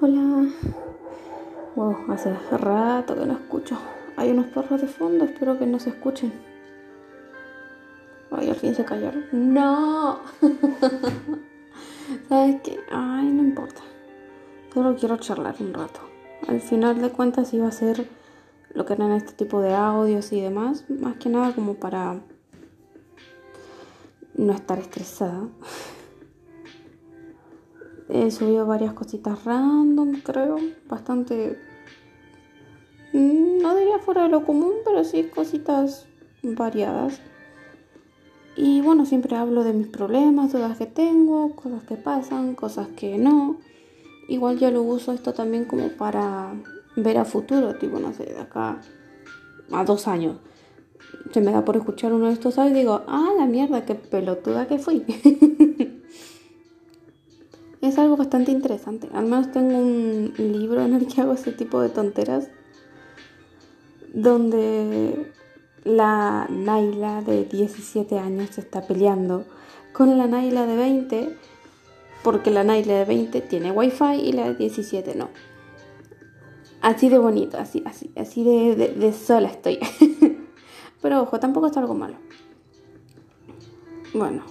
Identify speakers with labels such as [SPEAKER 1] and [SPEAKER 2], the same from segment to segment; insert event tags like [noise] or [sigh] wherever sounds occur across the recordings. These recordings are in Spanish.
[SPEAKER 1] Hola. Wow, hace rato que no escucho. Hay unos perros de fondo, espero que no se escuchen. Ay, al fin se callaron. ¡No! [laughs] ¿Sabes qué? Ay, no importa. Solo quiero charlar un rato. Al final de cuentas iba a ser lo que eran este tipo de audios y demás. Más que nada como para no estar estresada. [laughs] He subido varias cositas random, creo. Bastante... No diría fuera de lo común, pero sí cositas variadas. Y bueno, siempre hablo de mis problemas, dudas que tengo, cosas que pasan, cosas que no. Igual yo lo uso esto también como para ver a futuro, tipo, no sé, de acá a dos años. Se me da por escuchar uno de estos audios y digo, ah, la mierda, qué pelotuda que fui. [laughs] es algo bastante interesante. Al menos tengo un libro en el que hago ese tipo de tonteras. Donde la Naila de 17 años se está peleando con la Naila de 20 porque la Naila de 20 tiene wifi y la de 17 no. Así de bonito, así, así, así de, sola estoy. [laughs] Pero ojo, tampoco es algo malo. Bueno,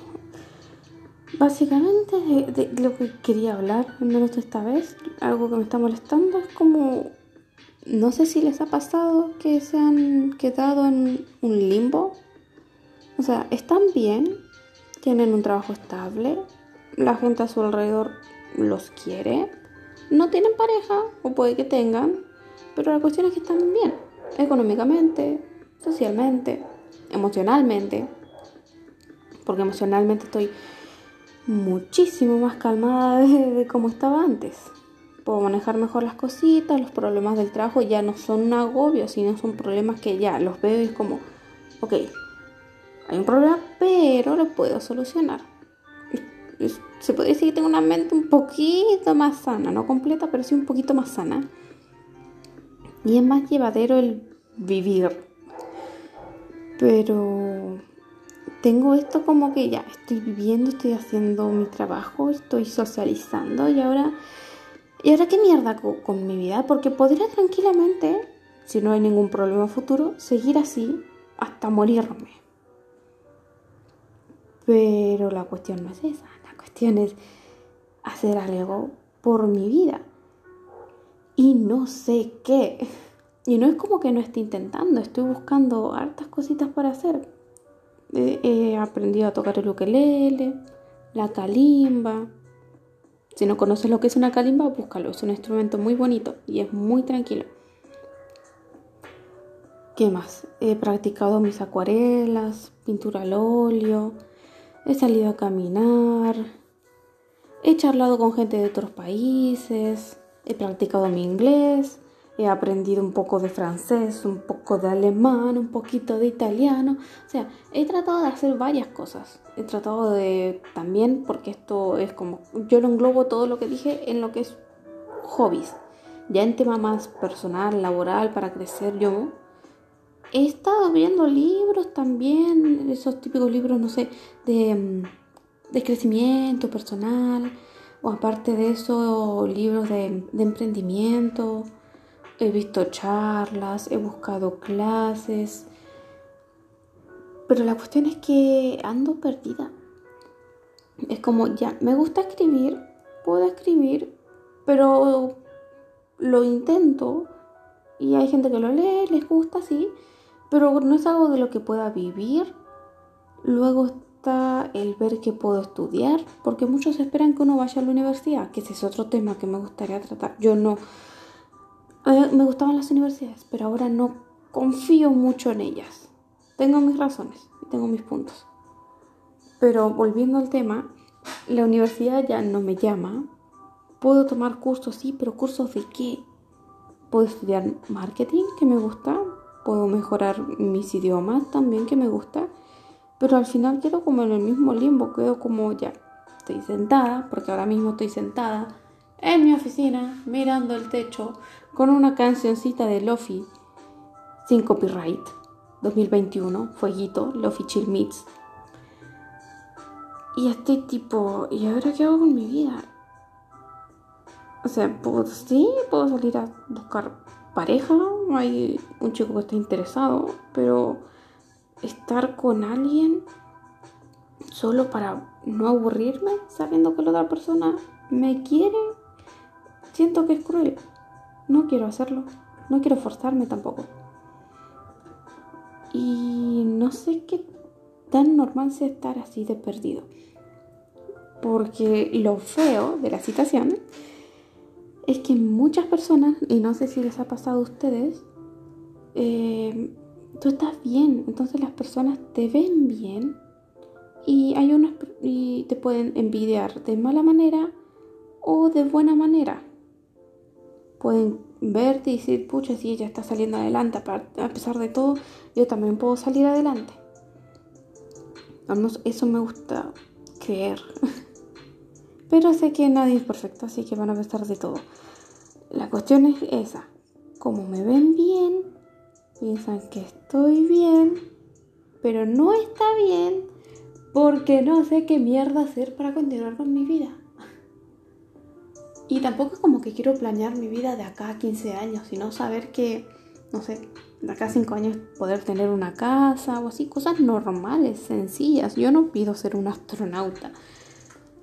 [SPEAKER 1] básicamente de, lo que quería hablar, al menos esta vez, algo que me está molestando es como no sé si les ha pasado que se han quedado en un limbo. O sea, están bien, tienen un trabajo estable, la gente a su alrededor los quiere, no tienen pareja, o puede que tengan, pero la cuestión es que están bien, económicamente, socialmente, emocionalmente, porque emocionalmente estoy muchísimo más calmada [laughs] de, de como estaba antes puedo manejar mejor las cositas, los problemas del trabajo ya no son un agobio, sino son problemas que ya los veo y es como, ok, hay un problema, pero lo puedo solucionar. Se podría decir que tengo una mente un poquito más sana, no completa, pero sí un poquito más sana. Y es más llevadero el vivir. Pero tengo esto como que ya estoy viviendo, estoy haciendo mi trabajo, estoy socializando y ahora ¿Y ahora qué mierda con, mi vida? Porque podría tranquilamente, si no hay ningún problema futuro, seguir así hasta morirme. Pero la cuestión no es esa, la cuestión es hacer algo por mi vida. Y no sé qué. Y no es como que no esté intentando, estoy buscando hartas cositas para hacer. He aprendido a tocar el ukelele, la kalimba, si no conoces lo que es una kalimba, búscalo. Es un instrumento muy bonito y es muy tranquilo. ¿Qué más? He practicado mis acuarelas, pintura al óleo, he salido a caminar, he charlado con gente de otros países, he practicado mi inglés, he aprendido un poco de francés, un poco de alemán, un poquito de italiano. O sea, he tratado de hacer varias cosas. He tratado de también, porque esto es como, yo lo englobo todo lo que dije en lo que es hobbies. Ya en tema más personal, laboral, para crecer yo. He estado viendo libros también, esos típicos libros, no sé, de, mm, de crecimiento personal, o aparte de eso, libros de, de emprendimiento He visto charlas, he buscado clases, pero la cuestión es que ando perdida. Es como, ya, me gusta escribir, puedo escribir, pero lo intento y hay gente que lo lee, les gusta, sí, pero no es algo de lo que pueda vivir. Luego está el ver que puedo estudiar, porque muchos esperan que uno vaya a la universidad, que ese es otro tema que me gustaría tratar. Yo no me gustaban las universidades, pero ahora no confío mucho en ellas. Tengo mis razones, tengo mis puntos. Pero volviendo al tema, la universidad ya no me llama. Puedo tomar cursos, sí, pero cursos de qué? Puedo estudiar marketing, que me gusta. Puedo mejorar mis idiomas también, que me gusta. Pero al final quedo como en el mismo limbo, quedo como ya. Estoy sentada, porque ahora mismo estoy sentada en mi oficina, mirando el techo, con una cancioncita de Lofi sin copyright 2021, Fueguito, Lofi Chill Meets. Y estoy tipo, ¿y ahora qué hago con mi vida? O sea, puedo, sí, puedo salir a buscar pareja, hay un chico que está interesado, pero estar con alguien solo para no aburrirme, sabiendo que la otra persona me quiere, siento que es cruel. No quiero hacerlo, no quiero forzarme tampoco. Y no sé qué tan normal sea estar así de perdido. Porque lo feo de la situación es que muchas personas, y no sé si les ha pasado a ustedes, eh, tú estás bien, entonces las personas te ven bien y hay unas y te pueden envidiar de mala manera o de buena manera. Pueden verte y decir, pucha, si ella está saliendo adelante, a pesar de todo, yo también puedo salir adelante. eso me gusta creer. [laughs] Pero sé que nadie es perfecto, así que van a pesar de todo. La cuestión es esa. Como me ven bien, piensan que estoy bien, pero no está bien porque no sé qué mierda hacer para continuar con mi vida. Y tampoco es como que quiero planear mi vida de acá a 15 años, sino saber que, no sé, de acá a 5 años poder tener una casa o así, cosas normales, sencillas. Yo no pido ser un astronauta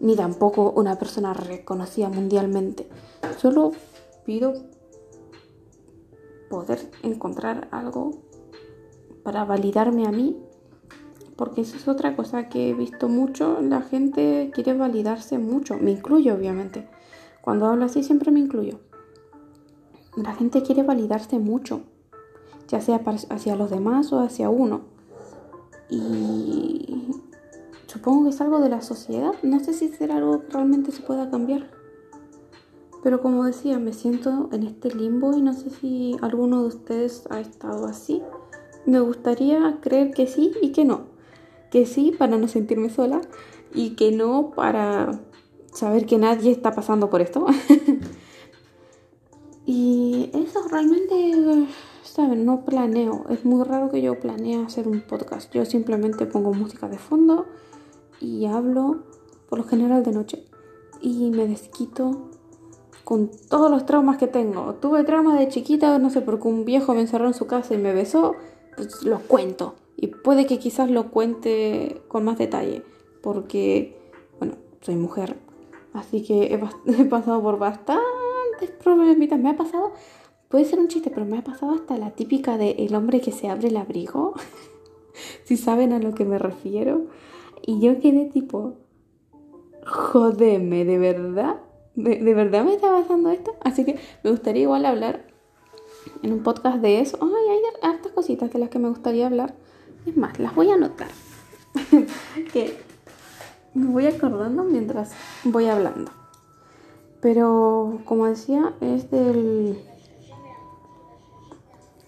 [SPEAKER 1] ni tampoco una persona reconocida mundialmente. Solo pido poder encontrar algo para validarme a mí, porque eso es otra cosa que he visto mucho, la gente quiere validarse mucho, me incluyo obviamente. Cuando hablo así siempre me incluyo. La gente quiere validarse mucho, ya sea hacia los demás o hacia uno. Y Supongo que es algo de la sociedad. No sé si será algo que realmente se pueda cambiar. Pero como decía, me siento en este limbo y no sé si alguno de ustedes ha estado así. Me gustaría creer que sí y que no. Que sí para no sentirme sola y que no para saber que nadie está pasando por esto. [laughs] y eso realmente, saben, no planeo. Es muy raro que yo planee hacer un podcast. Yo simplemente pongo música de fondo y hablo por lo general de noche y me desquito con todos los traumas que tengo. Tuve traumas de chiquita, no sé, porque un viejo me encerró en su casa y me besó, pues lo cuento. Y puede que quizás lo cuente con más detalle, porque, bueno, soy mujer. Así que [laughs] he, pasado por bastantes problemitas. Me ha pasado, puede ser un chiste, pero me ha pasado hasta la típica de el hombre que se abre el abrigo. [laughs] si saben a lo que me refiero. Y yo quedé tipo, jodeme, ¿de verdad? ¿De, verdad me está pasando esto? Así que me gustaría igual hablar en un podcast de eso. Ay, hay hartas cositas de las que me gustaría hablar. Es más, las voy a anotar. [laughs] que me voy acordando mientras voy hablando. Pero como decía, es del.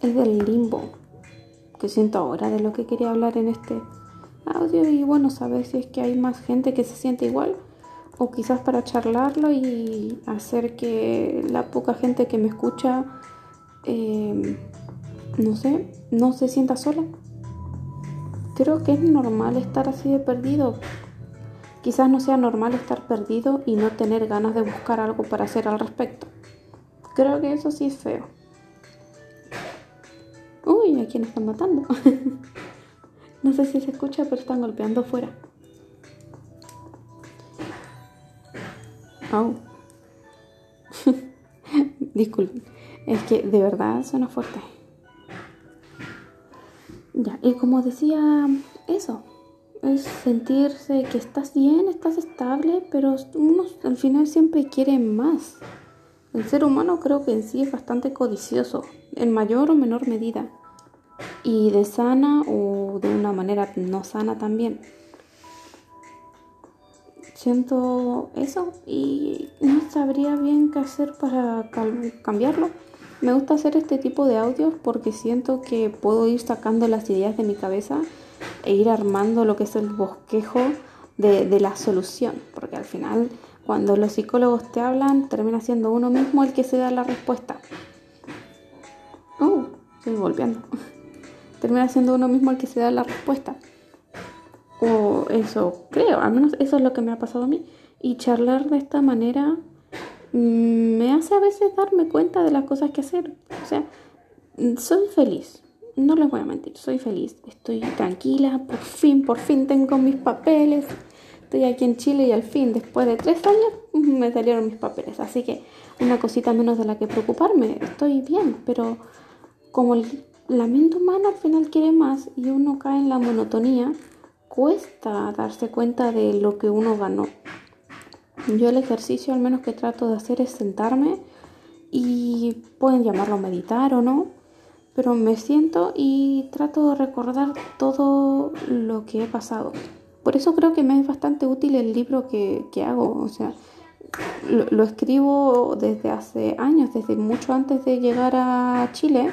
[SPEAKER 1] Es del limbo que siento ahora de lo que quería hablar en este audio y bueno, saber si es que hay más gente que se siente igual o quizás para charlarlo y hacer que la poca gente que me escucha, em, no sé, no se sienta sola. Creo que es normal estar así de perdido. Quizás no sea normal estar perdido y no tener ganas de buscar algo para hacer al respecto. Creo que eso sí es feo. Uy, ¿a quién están matando? [laughs] No sé si se escucha, pero están golpeando fuera. Oh. [laughs] Disculpen. Es que de verdad suena fuerte. Ya, y como decía, eso. Es sentirse que estás bien, estás estable, pero uno al final siempre quiere más. El ser humano creo que en sí es bastante codicioso, en mayor o menor medida y de sana o de una manera no sana también. Siento eso y no sabría bien qué hacer para cambiarlo. Me gusta hacer este tipo de audios porque siento que puedo ir sacando las ideas de mi cabeza e ir armando lo que es el bosquejo de, de la solución. Porque al final, cuando los psicólogos te hablan, termina siendo uno mismo el que se da la respuesta. Oh, estoy volviendo [laughs] termina siendo uno mismo el que se da la respuesta. O eso creo, al menos eso es lo que me ha pasado a mí. Y charlar de esta manera mm, me hace a veces darme cuenta de las cosas que hacer. O sea, soy feliz. No les voy a mentir, soy feliz. Estoy tranquila, por fin, por fin tengo mis papeles. Estoy aquí en Chile y al fin, después de tres años, [laughs] me salieron mis papeles. Así que una cosita menos de la que preocuparme. Estoy bien, pero como la mente humana al final quiere más y uno cae en la monotonía, cuesta darse cuenta de lo que uno ganó. Yo el ejercicio al menos que trato de hacer es sentarme y pueden llamarlo meditar o no, pero me siento y trato de recordar todo lo que he pasado. Por eso creo que me es bastante útil el libro que, que hago, o sea, lo, escribo desde hace años, desde mucho antes de llegar a Chile.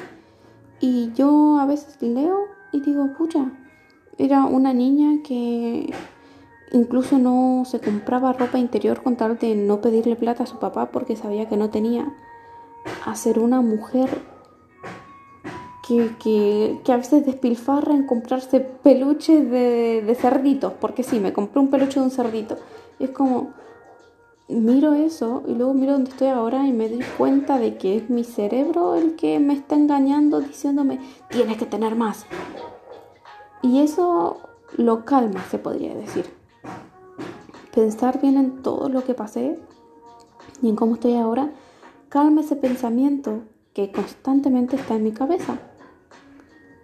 [SPEAKER 1] Y yo a veces leo y digo, pucha, era una niña que incluso no se compraba ropa interior con tal de no pedirle plata a su papá porque sabía que no tenía. A ser una mujer que, que, que a veces despilfarra en comprarse peluches de, de cerditos, porque sí, me compré un peluche de un cerdito. Y es como, miro eso y luego miro donde estoy ahora y me doy cuenta de que es mi cerebro el que me está engañando diciéndome tienes que tener más. Y eso lo calma, se podría decir. Pensar bien en todo lo que pasé y en cómo estoy ahora, calma ese pensamiento que constantemente está en mi cabeza.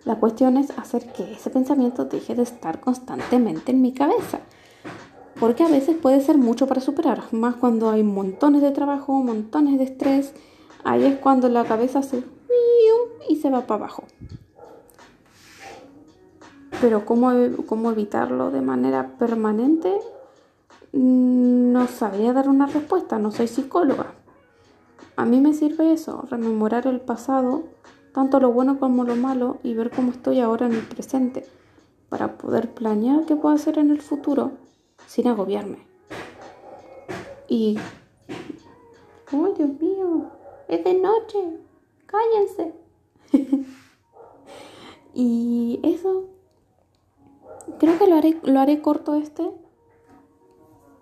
[SPEAKER 1] La cuestión es hacer que ese pensamiento deje de estar constantemente en mi cabeza porque a veces puede ser mucho para superar, más cuando hay montones de trabajo, montones de estrés, ahí es cuando la cabeza se y se va para abajo. Pero ¿cómo, cómo evitarlo de manera permanente? No sabría dar una respuesta, no soy psicóloga. A mí me sirve eso, rememorar el pasado, tanto lo bueno como lo malo, y ver cómo estoy ahora en el presente, para poder planear qué puedo hacer en el futuro sin agobiarme. Y... ¡Oh, Dios mío! Es de noche. Cállense. [laughs] y eso... Creo que lo haré, lo haré corto este.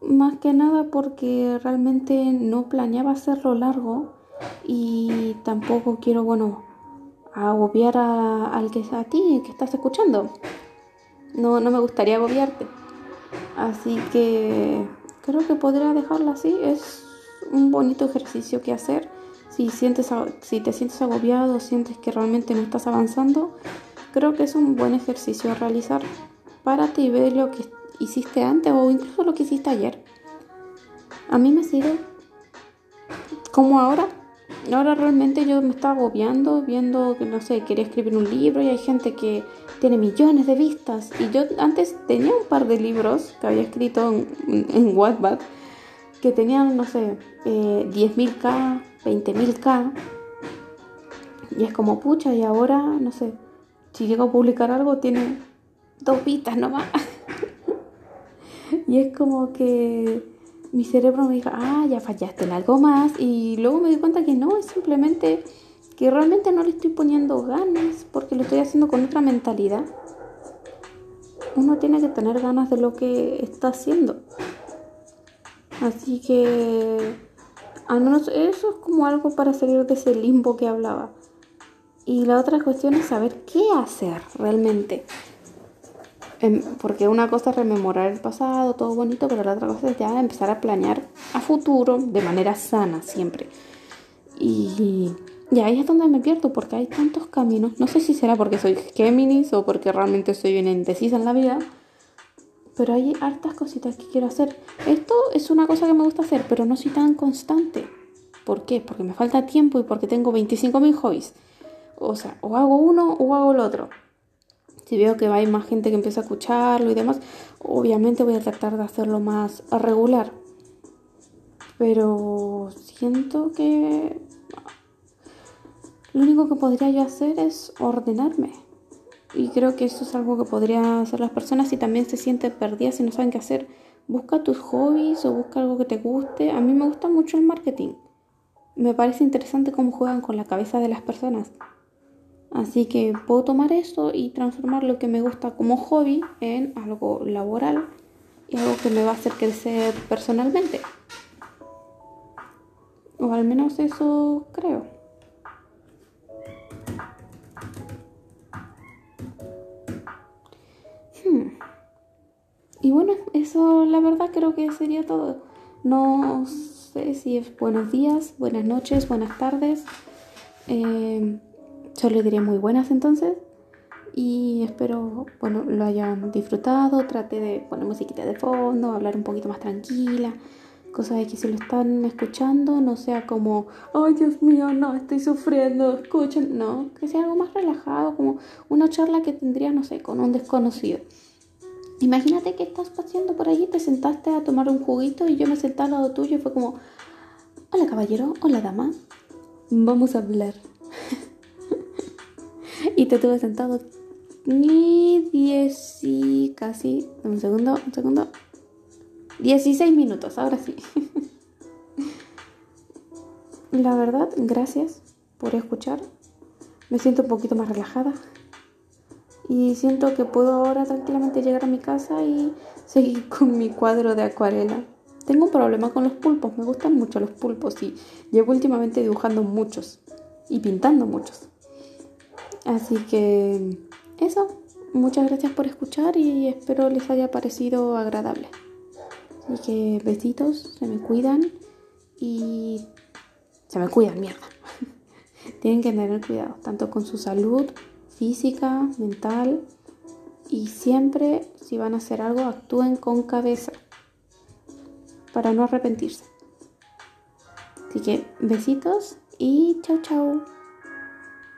[SPEAKER 1] Más que nada porque realmente no planeaba hacerlo largo. Y tampoco quiero, bueno, agobiar a, al que a ti que estás escuchando. No, no me gustaría agobiarte. Así que creo que podría dejarla así. Es un bonito ejercicio que hacer. Si, sientes, si te sientes agobiado, sientes que realmente no estás avanzando, creo que es un buen ejercicio a realizar. Párate y ve lo que hiciste antes o incluso lo que hiciste ayer. A mí me sirve como ahora. Ahora realmente yo me estaba agobiando viendo que, no sé, quería escribir un libro y hay gente que tiene millones de vistas. Y yo antes tenía un par de libros que había escrito en, en Wattpad que tenían, no sé, eh, 10.000k, 20.000k. Y es como, pucha, y ahora, no sé, si llego a publicar algo, tiene dos vistas nomás. [laughs] y es como que mi cerebro me dijo, ah, ya fallaste en algo más. Y luego me di cuenta que no, es simplemente que realmente no le estoy poniendo ganas porque lo estoy haciendo con otra mentalidad. Uno tiene que tener ganas de lo que está haciendo. Así que al menos eso es como algo para salir de ese limbo que hablaba. Y la otra cuestión es saber qué hacer realmente. Em, porque una cosa es rememorar el pasado, todo bonito, pero la otra cosa es ya empezar a planear a futuro de manera sana siempre. Y y ahí es donde me pierdo porque hay tantos caminos. No sé si será porque soy Géminis o porque realmente soy bien indecisa en la vida. Pero hay hartas cositas que quiero hacer. Esto es una cosa que me gusta hacer, pero no soy tan constante. ¿Por qué? Porque me falta tiempo y porque tengo 25.000 hobbies. O sea, o hago uno o hago el otro. Si veo que hay más gente que empieza a escucharlo y demás, obviamente voy a tratar de hacerlo más regular. Pero siento que lo único que podría yo hacer es ordenarme. Y creo que eso es algo que podría hacer las personas si también se sienten perdidas y no saben qué hacer. Busca tus hobbies o busca algo que te guste. A mí me gusta mucho el marketing. Me parece interesante cómo juegan con la cabeza de las personas. Así que puedo tomar esto y transformar lo que me gusta como hobby en algo laboral y algo que me va a hacer crecer personalmente. O al menos eso creo. Hmm. Y bueno, eso la verdad creo que sería todo. No sé si es buenos días, buenas noches, buenas tardes. Eh, solo diré muy buenas entonces. Y espero, bueno, lo hayan disfrutado. Trate de poner musiquita de fondo, hablar un poquito más tranquila. Cosa de que si lo están escuchando no sea como, ay Dios mío, no, estoy sufriendo, escuchen. No, que sea algo más relajado, como una charla que tendría, no sé, con un desconocido. Imagínate que estás paseando por allí, te sentaste a tomar un juguito y yo me senté al lado tuyo y fue como, hola caballero, hola dama, vamos a hablar. Y te tuve sentado ni 10 y casi, un segundo, un segundo, 16 minutos, ahora sí. [laughs] La verdad, gracias por escuchar. Me siento un poquito más relajada. Y siento que puedo ahora tranquilamente llegar a mi casa y seguir [laughs] con mi cuadro de acuarela. Tengo un problema con los pulpos, me gustan mucho los pulpos y llevo últimamente dibujando muchos y pintando muchos. Así que eso, muchas gracias por escuchar y espero les haya parecido agradable. Así que besitos, se me cuidan y se me cuidan, mierda. [laughs] Tienen que tener cuidado, tanto con su salud física, mental y siempre si van a hacer algo actúen con cabeza para no arrepentirse. Así que besitos y chao chao.